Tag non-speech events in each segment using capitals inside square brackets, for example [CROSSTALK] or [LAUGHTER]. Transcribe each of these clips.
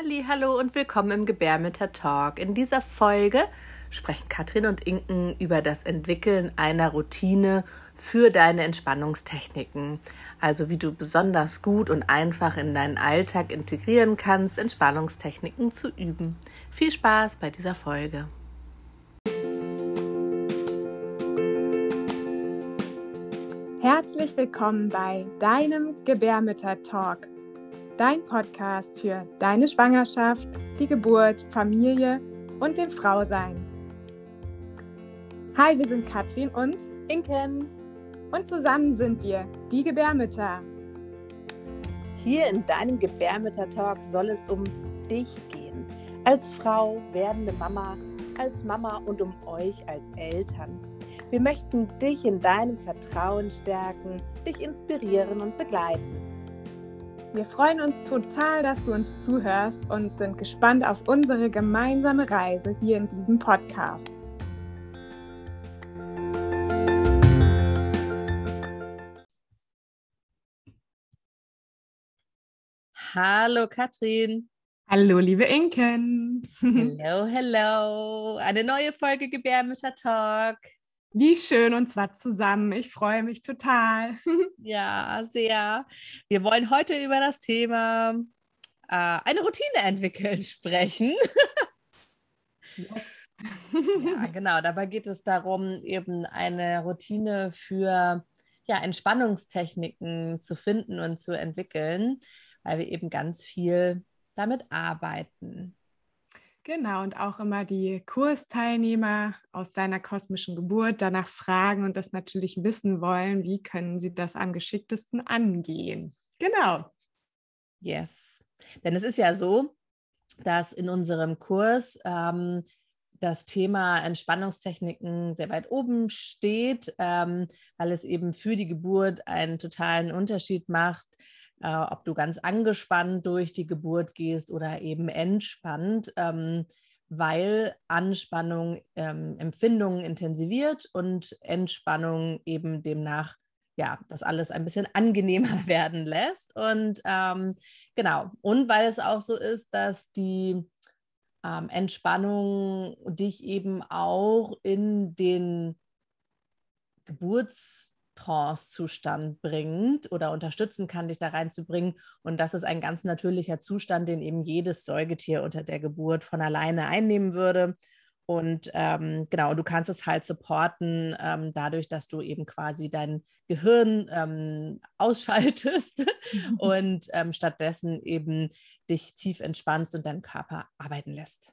Halli, hallo und willkommen im Gebärmütter Talk. In dieser Folge sprechen Katrin und Inken über das Entwickeln einer Routine für deine Entspannungstechniken. Also wie du besonders gut und einfach in deinen Alltag integrieren kannst, Entspannungstechniken zu üben. Viel Spaß bei dieser Folge. Herzlich willkommen bei deinem Gebärmütter Talk dein Podcast für deine Schwangerschaft, die Geburt, Familie und dem Frausein. Hi, wir sind Katrin und Inken. Und zusammen sind wir die Gebärmütter. Hier in deinem Gebärmütter-Talk soll es um dich gehen. Als Frau, werdende Mama, als Mama und um euch als Eltern. Wir möchten dich in deinem Vertrauen stärken, dich inspirieren und begleiten. Wir freuen uns total, dass du uns zuhörst und sind gespannt auf unsere gemeinsame Reise hier in diesem Podcast. Hallo Katrin. Hallo liebe Inken. Hello, hello. Eine neue Folge Gebärmütter Talk. Wie schön und zwar zusammen. Ich freue mich total. [LAUGHS] ja, sehr. Wir wollen heute über das Thema äh, eine Routine entwickeln [LAUGHS] sprechen. yes. ja, [LAUGHS] genau. Dabei geht es darum, eben eine Routine für ja, Entspannungstechniken zu finden und zu entwickeln, weil wir eben ganz viel damit arbeiten. Genau, und auch immer die Kursteilnehmer aus deiner kosmischen Geburt danach fragen und das natürlich wissen wollen, wie können sie das am geschicktesten angehen. Genau. Yes. Denn es ist ja so, dass in unserem Kurs ähm, das Thema Entspannungstechniken sehr weit oben steht, ähm, weil es eben für die Geburt einen totalen Unterschied macht, äh, ob du ganz angespannt durch die Geburt gehst oder eben entspannt, ähm, weil Anspannung ähm, Empfindungen intensiviert und Entspannung eben demnach ja, das alles ein bisschen [LAUGHS] angenehmer [LAUGHS] werden lässt. Und ähm, genau, und weil es auch so ist, dass die ähm, Entspannung dich eben auch in den Geburts- Trance-Zustand bringt oder unterstützen kann, dich da reinzubringen. Und das ist ein ganz natürlicher Zustand, den eben jedes Säugetier unter der Geburt von alleine einnehmen würde. Und ähm, genau, du kannst es halt supporten, ähm, dadurch, dass du eben quasi dein Gehirn ähm, [LAUGHS] ausschaltest [LAUGHS] und ähm, stattdessen eben dich tief entspannst und deinen Körper arbeiten lässt.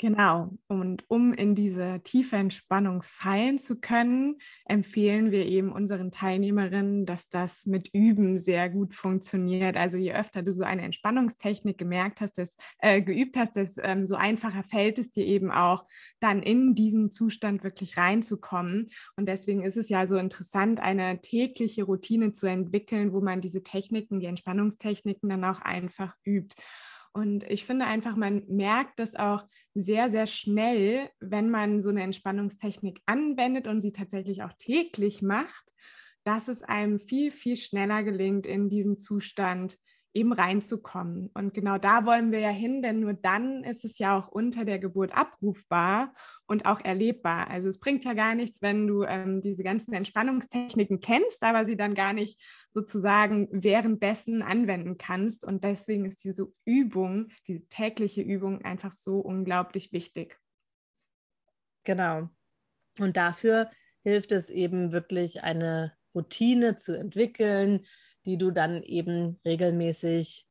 Genau. Und um in diese tiefe Entspannung fallen zu können, empfehlen wir eben unseren Teilnehmerinnen, dass das mit Üben sehr gut funktioniert. Also je öfter du so eine Entspannungstechnik gemerkt hast, das, äh, geübt hast, desto ähm, so einfacher fällt es dir eben auch, dann in diesen Zustand wirklich reinzukommen. Und deswegen ist es ja so interessant, eine tägliche Routine zu entwickeln, wo man diese Techniken, die Entspannungstechniken dann auch einfach übt. Und ich finde einfach, man merkt das auch sehr, sehr schnell, wenn man so eine Entspannungstechnik anwendet und sie tatsächlich auch täglich macht, dass es einem viel, viel schneller gelingt, in diesen Zustand eben reinzukommen. Und genau da wollen wir ja hin, denn nur dann ist es ja auch unter der Geburt abrufbar und auch erlebbar. Also es bringt ja gar nichts, wenn du ähm, diese ganzen Entspannungstechniken kennst, aber sie dann gar nicht sozusagen währenddessen anwenden kannst. Und deswegen ist diese Übung, diese tägliche Übung einfach so unglaublich wichtig. Genau. Und dafür hilft es eben wirklich eine Routine zu entwickeln, die du dann eben regelmäßig,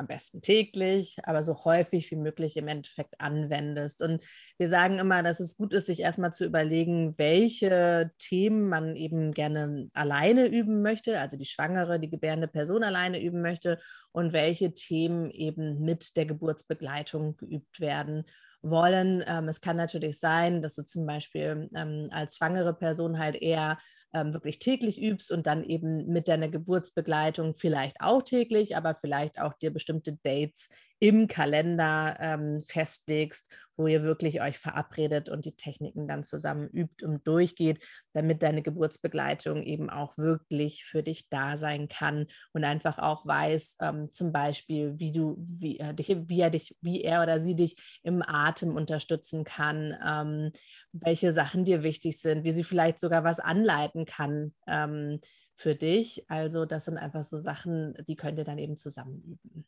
am besten täglich, aber so häufig wie möglich im Endeffekt anwendest. Und wir sagen immer, dass es gut ist, sich erstmal zu überlegen, welche Themen man eben gerne alleine üben möchte, also die schwangere, die gebärende Person alleine üben möchte und welche Themen eben mit der Geburtsbegleitung geübt werden wollen. Ähm, es kann natürlich sein, dass du zum Beispiel ähm, als schwangere Person halt eher ähm, wirklich täglich übst und dann eben mit deiner Geburtsbegleitung vielleicht auch täglich, aber vielleicht auch dir bestimmte Dates im Kalender ähm, festlegst, wo ihr wirklich euch verabredet und die Techniken dann zusammen übt und durchgeht, damit deine Geburtsbegleitung eben auch wirklich für dich da sein kann und einfach auch weiß, ähm, zum Beispiel, wie du, wie er dich, wie er dich, wie er oder sie dich im Atem unterstützen kann, ähm, welche Sachen dir wichtig sind, wie sie vielleicht sogar was anleiten kann ähm, für dich. Also das sind einfach so Sachen, die könnt ihr dann eben zusammen üben.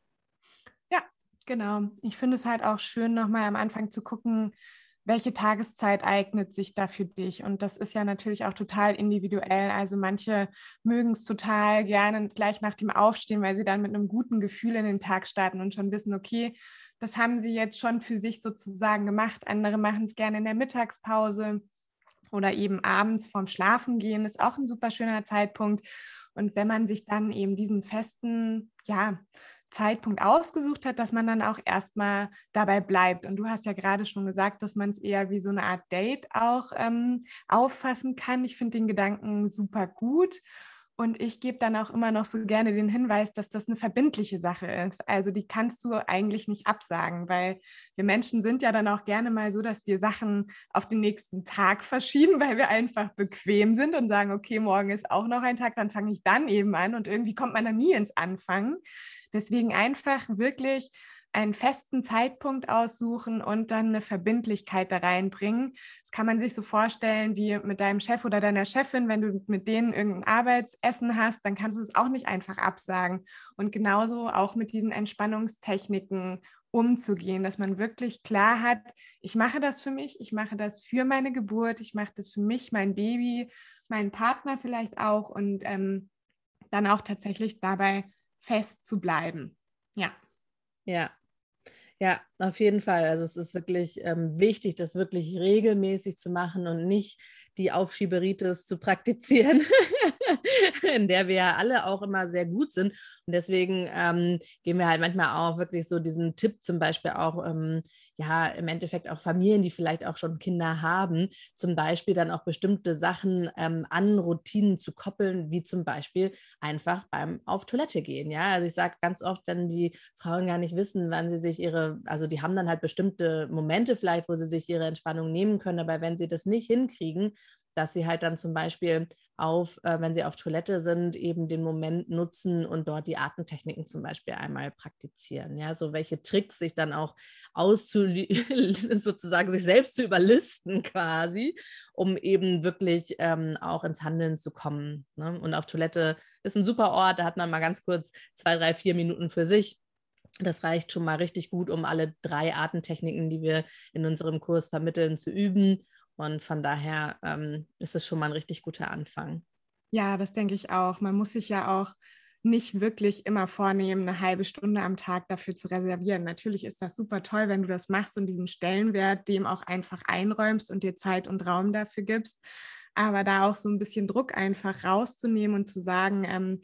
Genau. Ich finde es halt auch schön, nochmal am Anfang zu gucken, welche Tageszeit eignet sich da für dich? Und das ist ja natürlich auch total individuell. Also manche mögen es total gerne gleich nach dem Aufstehen, weil sie dann mit einem guten Gefühl in den Tag starten und schon wissen, okay, das haben sie jetzt schon für sich sozusagen gemacht. Andere machen es gerne in der Mittagspause oder eben abends vorm Schlafen gehen, ist auch ein super schöner Zeitpunkt. Und wenn man sich dann eben diesen festen, ja, Zeitpunkt ausgesucht hat, dass man dann auch erstmal dabei bleibt. Und du hast ja gerade schon gesagt, dass man es eher wie so eine Art Date auch ähm, auffassen kann. Ich finde den Gedanken super gut. Und ich gebe dann auch immer noch so gerne den Hinweis, dass das eine verbindliche Sache ist. Also die kannst du eigentlich nicht absagen, weil wir Menschen sind ja dann auch gerne mal so, dass wir Sachen auf den nächsten Tag verschieben, [LAUGHS] weil wir einfach bequem sind und sagen, okay, morgen ist auch noch ein Tag, dann fange ich dann eben an und irgendwie kommt man dann nie ins Anfangen. Deswegen einfach wirklich einen festen Zeitpunkt aussuchen und dann eine Verbindlichkeit da reinbringen. Das kann man sich so vorstellen wie mit deinem Chef oder deiner Chefin, wenn du mit denen irgendein Arbeitsessen hast, dann kannst du es auch nicht einfach absagen. Und genauso auch mit diesen Entspannungstechniken umzugehen, dass man wirklich klar hat, ich mache das für mich, ich mache das für meine Geburt, ich mache das für mich, mein Baby, meinen Partner vielleicht auch und ähm, dann auch tatsächlich dabei fest zu bleiben. Ja. Ja. Ja, auf jeden Fall. Also es ist wirklich ähm, wichtig, das wirklich regelmäßig zu machen und nicht die Aufschieberitis zu praktizieren, [LAUGHS] [LAUGHS] in der wir ja alle auch immer sehr gut sind. Und deswegen ähm, geben wir halt manchmal auch wirklich so diesen Tipp zum Beispiel auch, ähm, ja, im Endeffekt auch Familien, die vielleicht auch schon Kinder haben, zum Beispiel dann auch bestimmte Sachen ähm, an Routinen zu koppeln, wie zum Beispiel einfach beim auf Toilette gehen. Ja, also ich sage ganz oft, wenn die Frauen gar nicht wissen, wann sie sich ihre, also die haben dann halt bestimmte Momente vielleicht, wo sie sich ihre Entspannung nehmen können, aber wenn sie das nicht hinkriegen, dass sie halt dann zum Beispiel auf, äh, wenn sie auf Toilette sind, eben den Moment nutzen und dort die Atemtechniken zum Beispiel einmal praktizieren. Ja, so welche Tricks sich dann auch auszu [LAUGHS] sozusagen sich selbst zu überlisten quasi, um eben wirklich ähm, auch ins Handeln zu kommen. Ne? Und auf Toilette ist ein super Ort, da hat man mal ganz kurz zwei, drei, vier Minuten für sich. Das reicht schon mal richtig gut, um alle drei Atemtechniken, die wir in unserem Kurs vermitteln, zu üben und von daher ähm, ist es schon mal ein richtig guter Anfang. Ja, das denke ich auch. Man muss sich ja auch nicht wirklich immer vornehmen, eine halbe Stunde am Tag dafür zu reservieren. Natürlich ist das super toll, wenn du das machst und diesen Stellenwert dem auch einfach einräumst und dir Zeit und Raum dafür gibst. Aber da auch so ein bisschen Druck einfach rauszunehmen und zu sagen, ähm,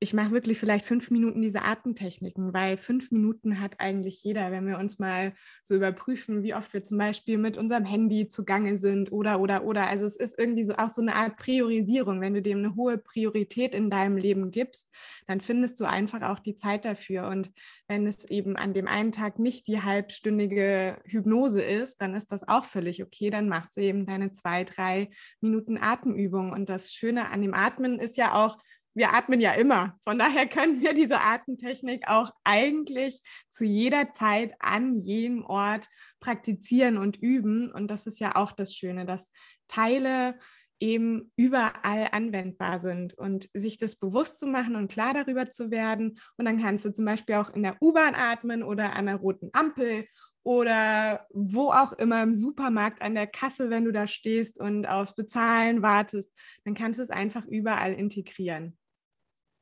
ich mache wirklich vielleicht fünf Minuten diese Atemtechniken, weil fünf Minuten hat eigentlich jeder, wenn wir uns mal so überprüfen, wie oft wir zum Beispiel mit unserem Handy zugange sind oder, oder, oder. Also es ist irgendwie so auch so eine Art Priorisierung. Wenn du dem eine hohe Priorität in deinem Leben gibst, dann findest du einfach auch die Zeit dafür. Und wenn es eben an dem einen Tag nicht die halbstündige Hypnose ist, dann ist das auch völlig okay. Dann machst du eben deine zwei, drei Minuten Atemübung. Und das Schöne an dem Atmen ist ja auch, wir atmen ja immer. Von daher können wir diese Atemtechnik auch eigentlich zu jeder Zeit an jedem Ort praktizieren und üben. Und das ist ja auch das Schöne, dass Teile eben überall anwendbar sind und sich das bewusst zu machen und klar darüber zu werden. Und dann kannst du zum Beispiel auch in der U-Bahn atmen oder an der roten Ampel oder wo auch immer im Supermarkt an der Kasse, wenn du da stehst und aufs Bezahlen wartest, dann kannst du es einfach überall integrieren.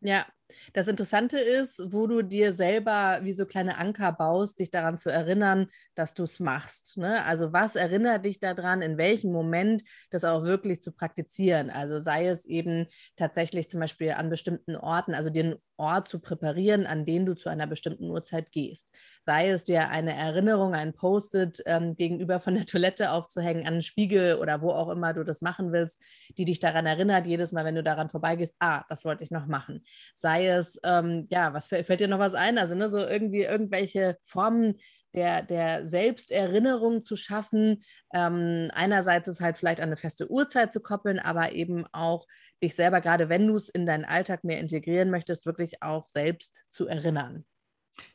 Ja, das Interessante ist, wo du dir selber wie so kleine Anker baust, dich daran zu erinnern, dass du es machst. Ne? Also was erinnert dich daran, in welchem Moment das auch wirklich zu praktizieren? Also sei es eben tatsächlich zum Beispiel an bestimmten Orten, also dir einen Ort zu präparieren, an den du zu einer bestimmten Uhrzeit gehst. Sei es dir eine Erinnerung, ein Post-it ähm, gegenüber von der Toilette aufzuhängen, an einen Spiegel oder wo auch immer du das machen willst, die dich daran erinnert, jedes Mal, wenn du daran vorbeigehst, ah, das wollte ich noch machen. Sei es, ähm, ja, was fällt, dir noch was ein? Also, ne, so irgendwie irgendwelche Formen, der, der Selbsterinnerung zu schaffen. Ähm, einerseits ist halt vielleicht eine feste Uhrzeit zu koppeln, aber eben auch dich selber, gerade wenn du es in deinen Alltag mehr integrieren möchtest, wirklich auch selbst zu erinnern.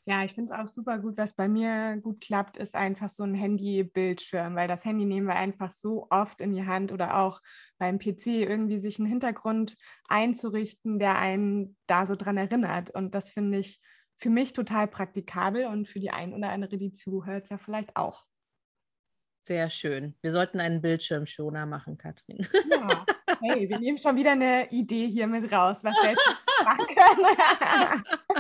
Ja, ich finde es auch super gut. Was bei mir gut klappt, ist einfach so ein Handy-Bildschirm, weil das Handy nehmen wir einfach so oft in die Hand oder auch beim PC irgendwie sich einen Hintergrund einzurichten, der einen da so dran erinnert. Und das finde ich für mich total praktikabel und für die ein oder andere, die zuhört, ja vielleicht auch. Sehr schön. Wir sollten einen Bildschirmschoner machen, Katrin. Ja, hey, wir nehmen schon wieder eine Idee hier mit raus, was wir machen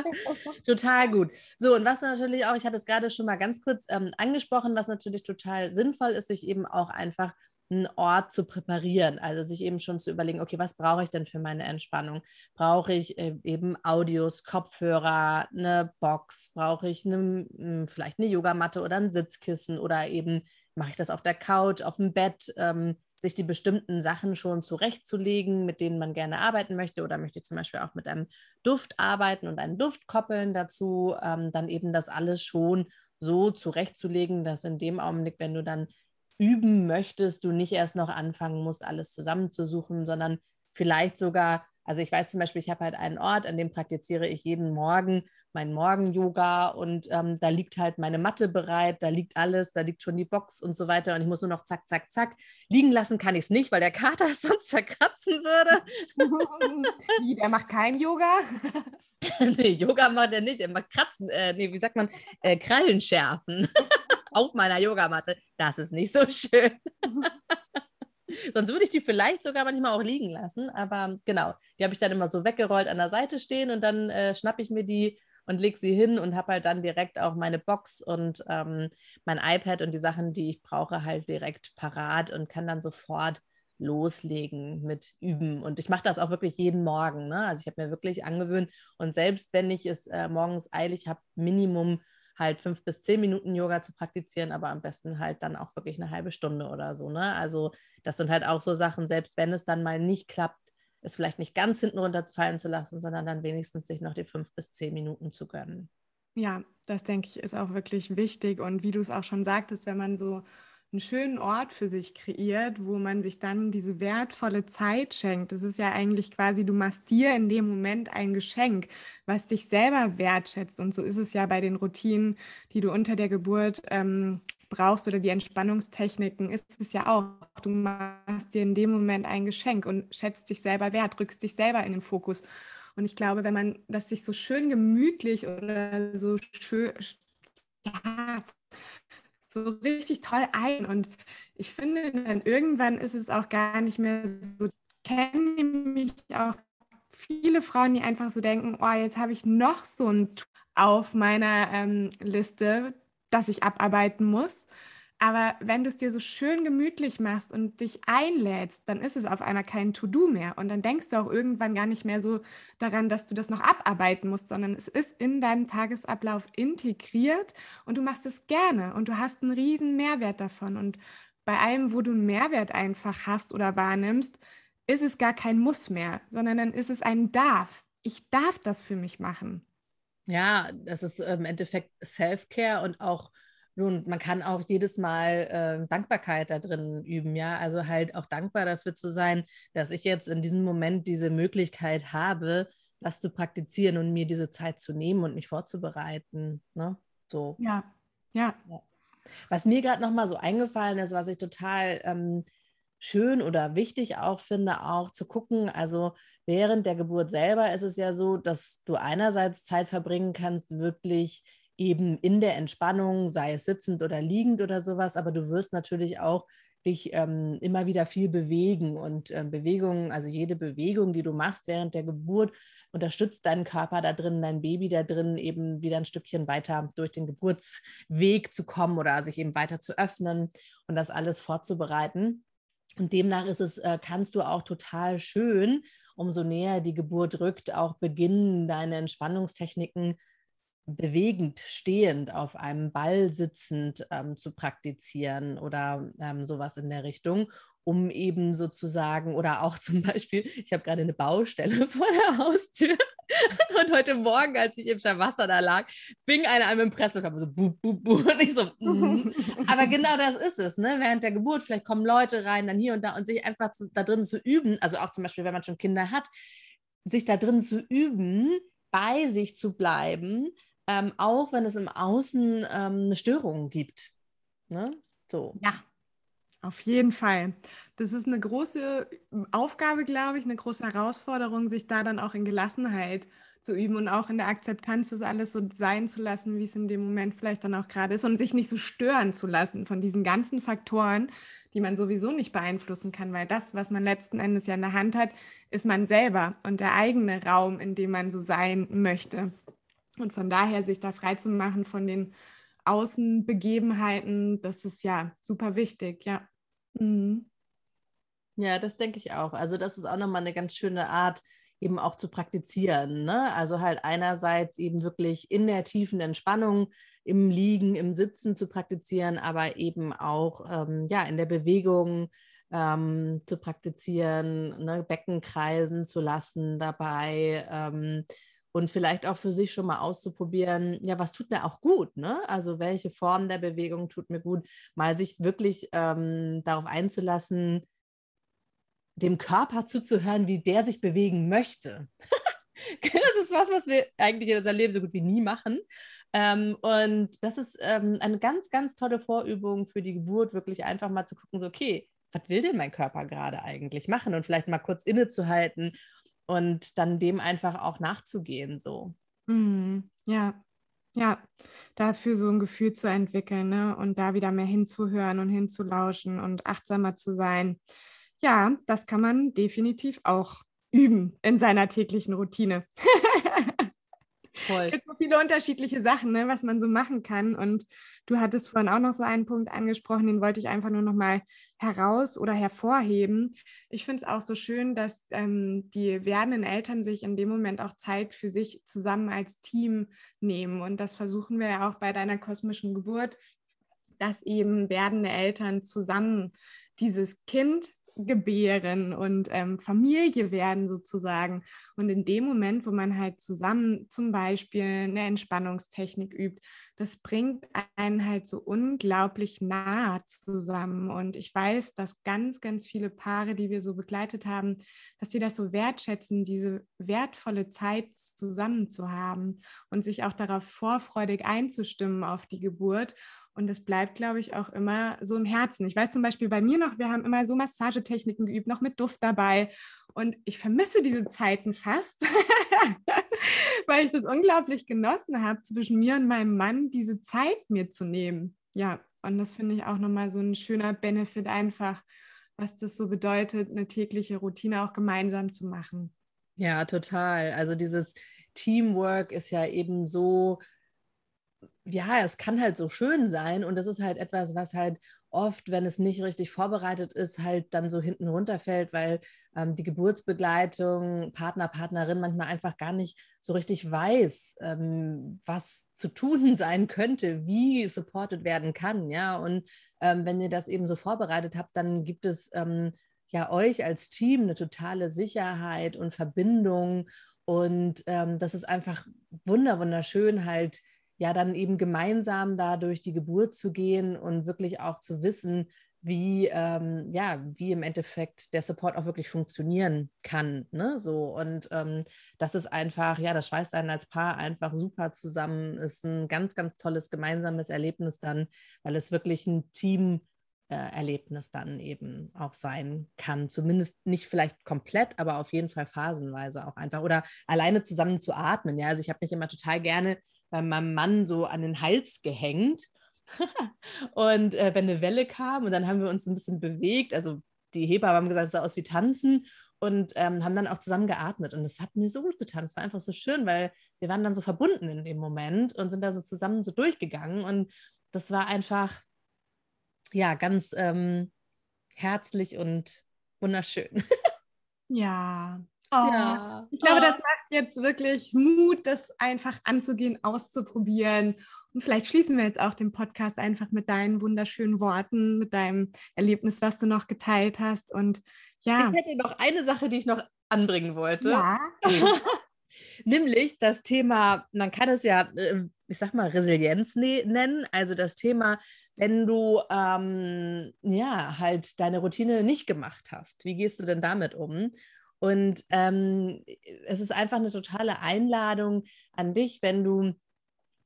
können. [LAUGHS] total gut. So, und was natürlich auch, ich hatte es gerade schon mal ganz kurz ähm, angesprochen, was natürlich total sinnvoll ist, sich eben auch einfach einen Ort zu präparieren. Also sich eben schon zu überlegen, okay, was brauche ich denn für meine Entspannung? Brauche ich äh, eben Audios, Kopfhörer, eine Box? Brauche ich eine, hm, vielleicht eine Yogamatte oder ein Sitzkissen? Oder eben mache ich das auf der Couch, auf dem Bett? Ähm, sich die bestimmten Sachen schon zurechtzulegen, mit denen man gerne arbeiten möchte oder möchte ich zum Beispiel auch mit einem Duft arbeiten und einen Duft koppeln dazu, ähm, dann eben das alles schon so zurechtzulegen, dass in dem Augenblick, wenn du dann üben möchtest, du nicht erst noch anfangen musst, alles zusammenzusuchen, sondern vielleicht sogar, also ich weiß zum Beispiel, ich habe halt einen Ort, an dem praktiziere ich jeden Morgen mein Morgen-Yoga und ähm, da liegt halt meine Matte bereit, da liegt alles, da liegt schon die Box und so weiter und ich muss nur noch zack, zack, zack. Liegen lassen kann ich es nicht, weil der Kater es [LAUGHS] sonst zerkratzen würde. [LAUGHS] Wie, der macht kein Yoga? [LAUGHS] nee, Yoga macht er nicht, er macht Kratzen, äh, nee, wie sagt man, äh, Krallen schärfen auf meiner Yogamatte. Das ist nicht so [LAUGHS] schön. [LAUGHS] Sonst würde ich die vielleicht sogar manchmal auch liegen lassen. Aber genau, die habe ich dann immer so weggerollt an der Seite stehen und dann äh, schnappe ich mir die und lege sie hin und habe halt dann direkt auch meine Box und ähm, mein iPad und die Sachen, die ich brauche, halt direkt parat und kann dann sofort loslegen mit Üben. Und ich mache das auch wirklich jeden Morgen. Ne? Also ich habe mir wirklich angewöhnt und selbst wenn ich es äh, morgens eilig habe, Minimum halt fünf bis zehn Minuten Yoga zu praktizieren, aber am besten halt dann auch wirklich eine halbe Stunde oder so. Ne? Also das sind halt auch so Sachen, selbst wenn es dann mal nicht klappt, es vielleicht nicht ganz hinten runterfallen zu lassen, sondern dann wenigstens sich noch die fünf bis zehn Minuten zu gönnen. Ja, das denke ich ist auch wirklich wichtig. Und wie du es auch schon sagtest, wenn man so einen schönen Ort für sich kreiert, wo man sich dann diese wertvolle Zeit schenkt. Das ist ja eigentlich quasi, du machst dir in dem Moment ein Geschenk, was dich selber wertschätzt. Und so ist es ja bei den Routinen, die du unter der Geburt ähm, brauchst oder die Entspannungstechniken, ist es ja auch. Du machst dir in dem Moment ein Geschenk und schätzt dich selber wert, rückst dich selber in den Fokus. Und ich glaube, wenn man das sich so schön gemütlich oder so schön, ja, so richtig toll ein. Und ich finde, dann irgendwann ist es auch gar nicht mehr so, kenne nämlich auch viele Frauen, die einfach so denken, oh, jetzt habe ich noch so ein auf meiner ähm, Liste, das ich abarbeiten muss. Aber wenn du es dir so schön gemütlich machst und dich einlädst, dann ist es auf einmal kein To-Do mehr. Und dann denkst du auch irgendwann gar nicht mehr so daran, dass du das noch abarbeiten musst, sondern es ist in deinem Tagesablauf integriert und du machst es gerne und du hast einen riesen Mehrwert davon. Und bei allem, wo du einen Mehrwert einfach hast oder wahrnimmst, ist es gar kein Muss mehr, sondern dann ist es ein Darf. Ich darf das für mich machen. Ja, das ist im Endeffekt Self-Care und auch nun, man kann auch jedes Mal äh, Dankbarkeit da drin üben, ja. Also halt auch dankbar dafür zu sein, dass ich jetzt in diesem Moment diese Möglichkeit habe, das zu praktizieren und mir diese Zeit zu nehmen und mich vorzubereiten. Ne? So. Ja, ja. ja. Was mir gerade nochmal so eingefallen ist, was ich total ähm, schön oder wichtig auch finde, auch zu gucken, also während der Geburt selber ist es ja so, dass du einerseits Zeit verbringen kannst, wirklich eben in der Entspannung, sei es sitzend oder liegend oder sowas, aber du wirst natürlich auch dich ähm, immer wieder viel bewegen und ähm, Bewegungen, also jede Bewegung, die du machst während der Geburt, unterstützt deinen Körper da drin, dein Baby da drin eben wieder ein Stückchen weiter durch den Geburtsweg zu kommen oder sich eben weiter zu öffnen und das alles vorzubereiten. Und demnach ist es, äh, kannst du auch total schön umso näher die Geburt rückt, auch beginnen deine Entspannungstechniken bewegend stehend auf einem Ball sitzend ähm, zu praktizieren oder ähm, sowas in der Richtung, um eben sozusagen oder auch [LAUGHS] zum Beispiel, ich habe gerade eine Baustelle [LAUGHS] vor der Haustür [LAUGHS] und heute Morgen, als ich im Shavasana da lag, fing einer an mit dem Pressluft, so bu, bu, bu und ich so, mm. aber genau das ist es, ne? während der Geburt, vielleicht kommen Leute rein, dann hier und da und sich einfach zu, da drin zu üben, also auch zum Beispiel, wenn man schon Kinder hat, sich da drin zu üben, bei sich zu bleiben, ähm, auch wenn es im Außen ähm, eine Störung gibt. Ne? So. Ja, auf jeden Fall. Das ist eine große Aufgabe, glaube ich, eine große Herausforderung, sich da dann auch in Gelassenheit zu üben und auch in der Akzeptanz, das alles so sein zu lassen, wie es in dem Moment vielleicht dann auch gerade ist und sich nicht so stören zu lassen von diesen ganzen Faktoren, die man sowieso nicht beeinflussen kann, weil das, was man letzten Endes ja in der Hand hat, ist man selber und der eigene Raum, in dem man so sein möchte. Und von daher sich da frei zu machen von den Außenbegebenheiten, das ist ja super wichtig, ja. Mhm. Ja, das denke ich auch. Also das ist auch nochmal eine ganz schöne Art, eben auch zu praktizieren. Ne? Also halt einerseits eben wirklich in der tiefen Entspannung, im Liegen, im Sitzen zu praktizieren, aber eben auch ähm, ja, in der Bewegung ähm, zu praktizieren, ne? Becken kreisen zu lassen dabei. Ähm, und vielleicht auch für sich schon mal auszuprobieren, ja, was tut mir auch gut, ne? Also welche Form der Bewegung tut mir gut, mal sich wirklich ähm, darauf einzulassen, dem Körper zuzuhören, wie der sich bewegen möchte. [LAUGHS] das ist was, was wir eigentlich in unserem Leben so gut wie nie machen. Ähm, und das ist ähm, eine ganz, ganz tolle Vorübung für die Geburt, wirklich einfach mal zu gucken, so, okay, was will denn mein Körper gerade eigentlich machen und vielleicht mal kurz innezuhalten und dann dem einfach auch nachzugehen. So. Mhm. Ja, ja, dafür so ein Gefühl zu entwickeln ne? und da wieder mehr hinzuhören und hinzulauschen und achtsamer zu sein. Ja, das kann man definitiv auch üben in seiner täglichen Routine. [LAUGHS] Voll. Es gibt so viele unterschiedliche Sachen, ne, was man so machen kann. Und du hattest vorhin auch noch so einen Punkt angesprochen, den wollte ich einfach nur noch mal heraus oder hervorheben. Ich finde es auch so schön, dass ähm, die werdenden Eltern sich in dem Moment auch Zeit für sich zusammen als Team nehmen. Und das versuchen wir ja auch bei deiner kosmischen Geburt, dass eben werdende Eltern zusammen dieses Kind gebären und ähm, Familie werden sozusagen. Und in dem Moment, wo man halt zusammen zum Beispiel eine Entspannungstechnik übt, das bringt einen halt so unglaublich nah zusammen. Und ich weiß, dass ganz, ganz viele Paare, die wir so begleitet haben, dass sie das so wertschätzen, diese wertvolle Zeit zusammen zu haben und sich auch darauf vorfreudig einzustimmen auf die Geburt und es bleibt, glaube ich, auch immer so im Herzen. Ich weiß zum Beispiel bei mir noch, wir haben immer so Massagetechniken geübt, noch mit Duft dabei. Und ich vermisse diese Zeiten fast, [LAUGHS] weil ich das unglaublich genossen habe, zwischen mir und meinem Mann diese Zeit mir zu nehmen. Ja, und das finde ich auch nochmal so ein schöner Benefit einfach, was das so bedeutet, eine tägliche Routine auch gemeinsam zu machen. Ja, total. Also dieses Teamwork ist ja eben so ja, es kann halt so schön sein und das ist halt etwas, was halt oft, wenn es nicht richtig vorbereitet ist, halt dann so hinten runterfällt, weil ähm, die Geburtsbegleitung, Partner, Partnerin manchmal einfach gar nicht so richtig weiß, ähm, was zu tun [LAUGHS] sein könnte, wie supported werden kann, ja. Und ähm, wenn ihr das eben so vorbereitet habt, dann gibt es ähm, ja euch als Team eine totale Sicherheit und Verbindung und ähm, das ist einfach wunderschön halt ja dann eben gemeinsam da durch die Geburt zu gehen und wirklich auch zu wissen, wie, ähm, ja, wie im Endeffekt der Support auch wirklich funktionieren kann. Ne? So, und ähm, das ist einfach, ja, das schweißt einen als Paar einfach super zusammen. Ist ein ganz, ganz tolles gemeinsames Erlebnis dann, weil es wirklich ein Team äh, Erlebnis dann eben auch sein kann. Zumindest nicht vielleicht komplett, aber auf jeden Fall phasenweise auch einfach. Oder alleine zusammen zu atmen. Ja, also ich habe mich immer total gerne bei meinem Mann so an den Hals gehängt. [LAUGHS] und äh, wenn eine Welle kam und dann haben wir uns ein bisschen bewegt, also die Hebamme haben gesagt, es sah aus wie Tanzen und ähm, haben dann auch zusammen geatmet. Und es hat mir so gut getan. Es war einfach so schön, weil wir waren dann so verbunden in dem Moment und sind da so zusammen so durchgegangen. Und das war einfach, ja, ganz ähm, herzlich und wunderschön. [LAUGHS] ja, Oh, ja. Ich glaube, oh. das macht jetzt wirklich Mut, das einfach anzugehen, auszuprobieren. Und vielleicht schließen wir jetzt auch den Podcast einfach mit deinen wunderschönen Worten, mit deinem Erlebnis, was du noch geteilt hast. Und ja. Ich hätte noch eine Sache, die ich noch anbringen wollte. Ja. [LAUGHS] Nämlich das Thema, man kann es ja, äh, ich sag mal, Resilienz ne-, nennen. Also das Thema, wenn du ähm, ja halt deine Routine nicht gemacht hast. Wie gehst du denn damit um? Und ähm, es ist einfach eine totale Einladung an dich, wenn du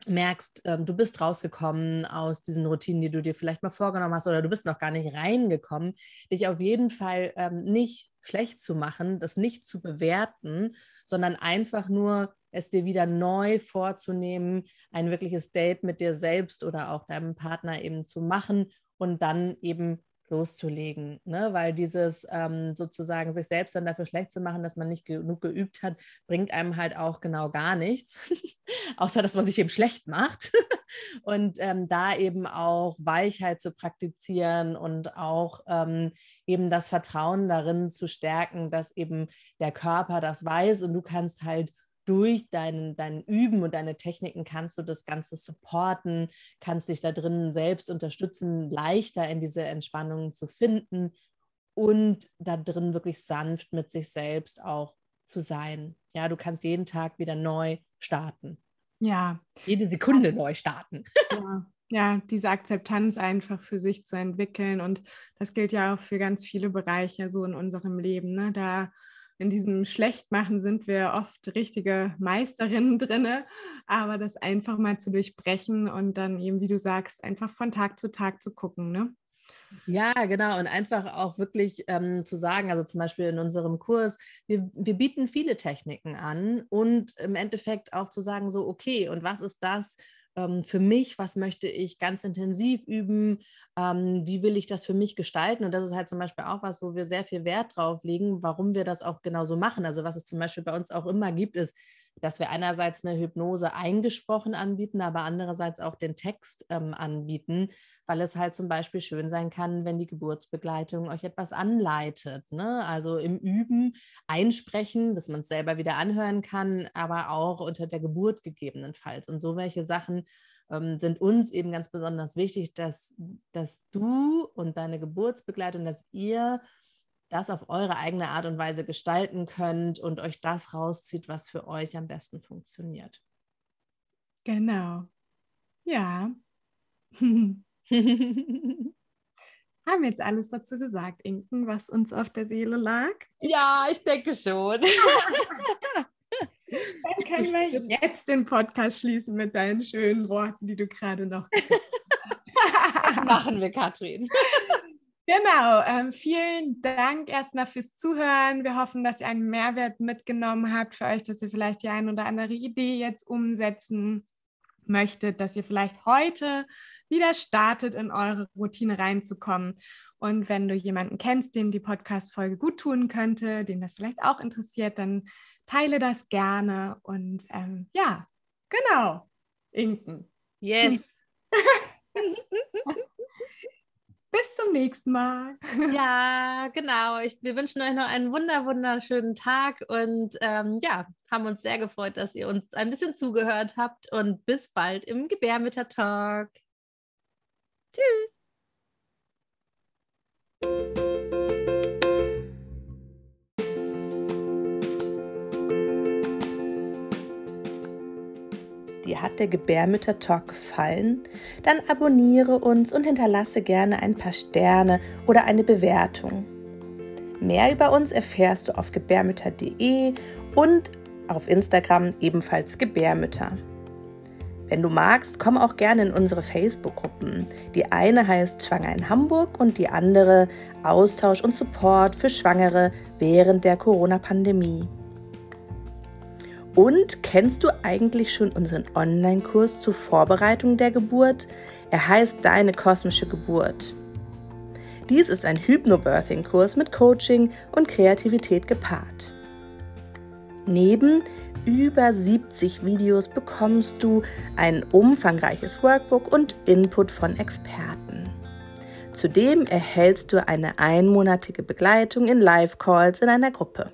merkst, ähm, du bist rausgekommen aus diesen Routinen, die du dir vielleicht mal vorgenommen hast, oder du bist noch gar nicht reingekommen, dich auf jeden Fall ähm, nicht schlecht zu machen, das nicht zu bewerten, sondern einfach nur es dir wieder neu vorzunehmen, ein wirkliches Date mit dir selbst oder auch deinem Partner eben zu machen und dann eben loszulegen, ne? weil dieses ähm, sozusagen sich selbst dann dafür schlecht zu machen, dass man nicht genug geübt hat, bringt einem halt auch genau gar nichts, [LAUGHS] außer dass man sich eben schlecht macht [LAUGHS] und ähm, da eben auch Weichheit zu praktizieren und auch ähm, eben das Vertrauen darin zu stärken, dass eben der Körper das weiß und du kannst halt durch dein, dein Üben und deine Techniken kannst du das Ganze supporten, kannst dich da drin selbst unterstützen, leichter in diese Entspannung zu finden und da drin wirklich sanft mit sich selbst auch zu sein. Ja, du kannst jeden Tag wieder neu starten. Ja. Jede Sekunde neu starten. Ja. ja, diese Akzeptanz einfach für sich zu entwickeln. Und das gilt ja auch für ganz viele Bereiche so in unserem Leben. Ne? Da in diesem Schlechtmachen sind wir oft richtige Meisterinnen [LAUGHS] drinne, aber das einfach mal zu durchbrechen und dann eben, wie du sagst, einfach von Tag zu Tag zu gucken, ne? Ja, genau. Und einfach auch wirklich ähm, zu sagen, also zum Beispiel in unserem Kurs, wir, wir bieten viele Techniken an und im Endeffekt auch zu sagen, so, okay, und was ist das, ähm, für mich, was möchte ich ganz intensiv üben, ähm, wie will ich das für mich gestalten. Und das ist halt zum Beispiel auch was, wo wir sehr viel Wert drauf legen, warum wir das auch genauso machen. Also was es zum Beispiel bei uns auch immer gibt, ist, dass wir einerseits eine Hypnose eingesprochen anbieten, aber andererseits auch den Text ähm, anbieten, weil es halt zum Beispiel schön sein kann, wenn die Geburtsbegleitung euch etwas anleitet. Ne? Also im Üben einsprechen, dass man es selber wieder anhören kann, aber auch unter der Geburt gegebenenfalls. Und so welche Sachen ähm, sind uns eben ganz besonders wichtig, dass, dass du und deine Geburtsbegleitung, dass ihr das auf eure eigene Art und Weise gestalten könnt und euch das rauszieht, was für euch am besten funktioniert. Genau. Ja. [LAUGHS] Haben jetzt alles dazu gesagt, Inken, was uns auf der Seele lag? Ja, ich denke schon. [LAUGHS] Dann können wir jetzt den Podcast schließen mit deinen schönen Worten, die du gerade noch. [LAUGHS] Das machen wir, Katrin. Genau, ähm, vielen Dank erstmal fürs Zuhören. Wir hoffen, dass ihr einen Mehrwert mitgenommen habt für euch, dass ihr vielleicht die eine oder andere Idee jetzt umsetzen möchtet, dass ihr vielleicht heute wieder startet, in eure Routine reinzukommen. Und wenn du jemanden kennst, dem die Podcast-Folge gut tun könnte, den das vielleicht auch interessiert, dann teile das gerne. Und ähm, ja, genau, Inken. Yes. [LAUGHS] Bis zum nächsten Mal. Ja, [LAUGHS] genau. Ich, wir wünschen euch noch einen wunder, wunderschönen Tag und ähm, ja, haben uns sehr gefreut, dass ihr uns ein bisschen zugehört habt und bis bald im Gebärmütter-Talk. Tschüss. Dir hat der Gebärmütter-Talk gefallen? Dann abonniere uns und hinterlasse gerne ein paar Sterne oder eine Bewertung. Mehr über uns erfährst du auf gebärmütter.de und auf Instagram ebenfalls Gebärmütter. Wenn du magst, komm auch gerne in unsere Facebook-Gruppen. Die eine heißt Schwanger in Hamburg und die andere Austausch und Support für Schwangere während der Corona-Pandemie. Und kennst du eigentlich schon unseren Online-Kurs zur Vorbereitung der Geburt? Er heißt Deine kosmische Geburt. Dies ist ein Hypnobirthing-Kurs mit Coaching und Kreativität gepaart. Neben über 70 Videos bekommst du ein umfangreiches Workbook und Input von Experten. Zudem erhältst du eine einmonatige Begleitung in Live-Calls in einer Gruppe.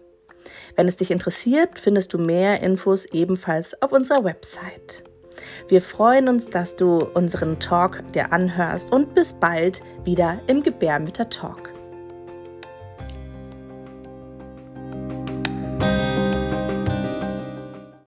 Wenn es dich interessiert, findest du mehr Infos ebenfalls auf unserer Website. Wir freuen uns, dass du unseren Talk dir anhörst und bis bald wieder im Gebärmütter Talk.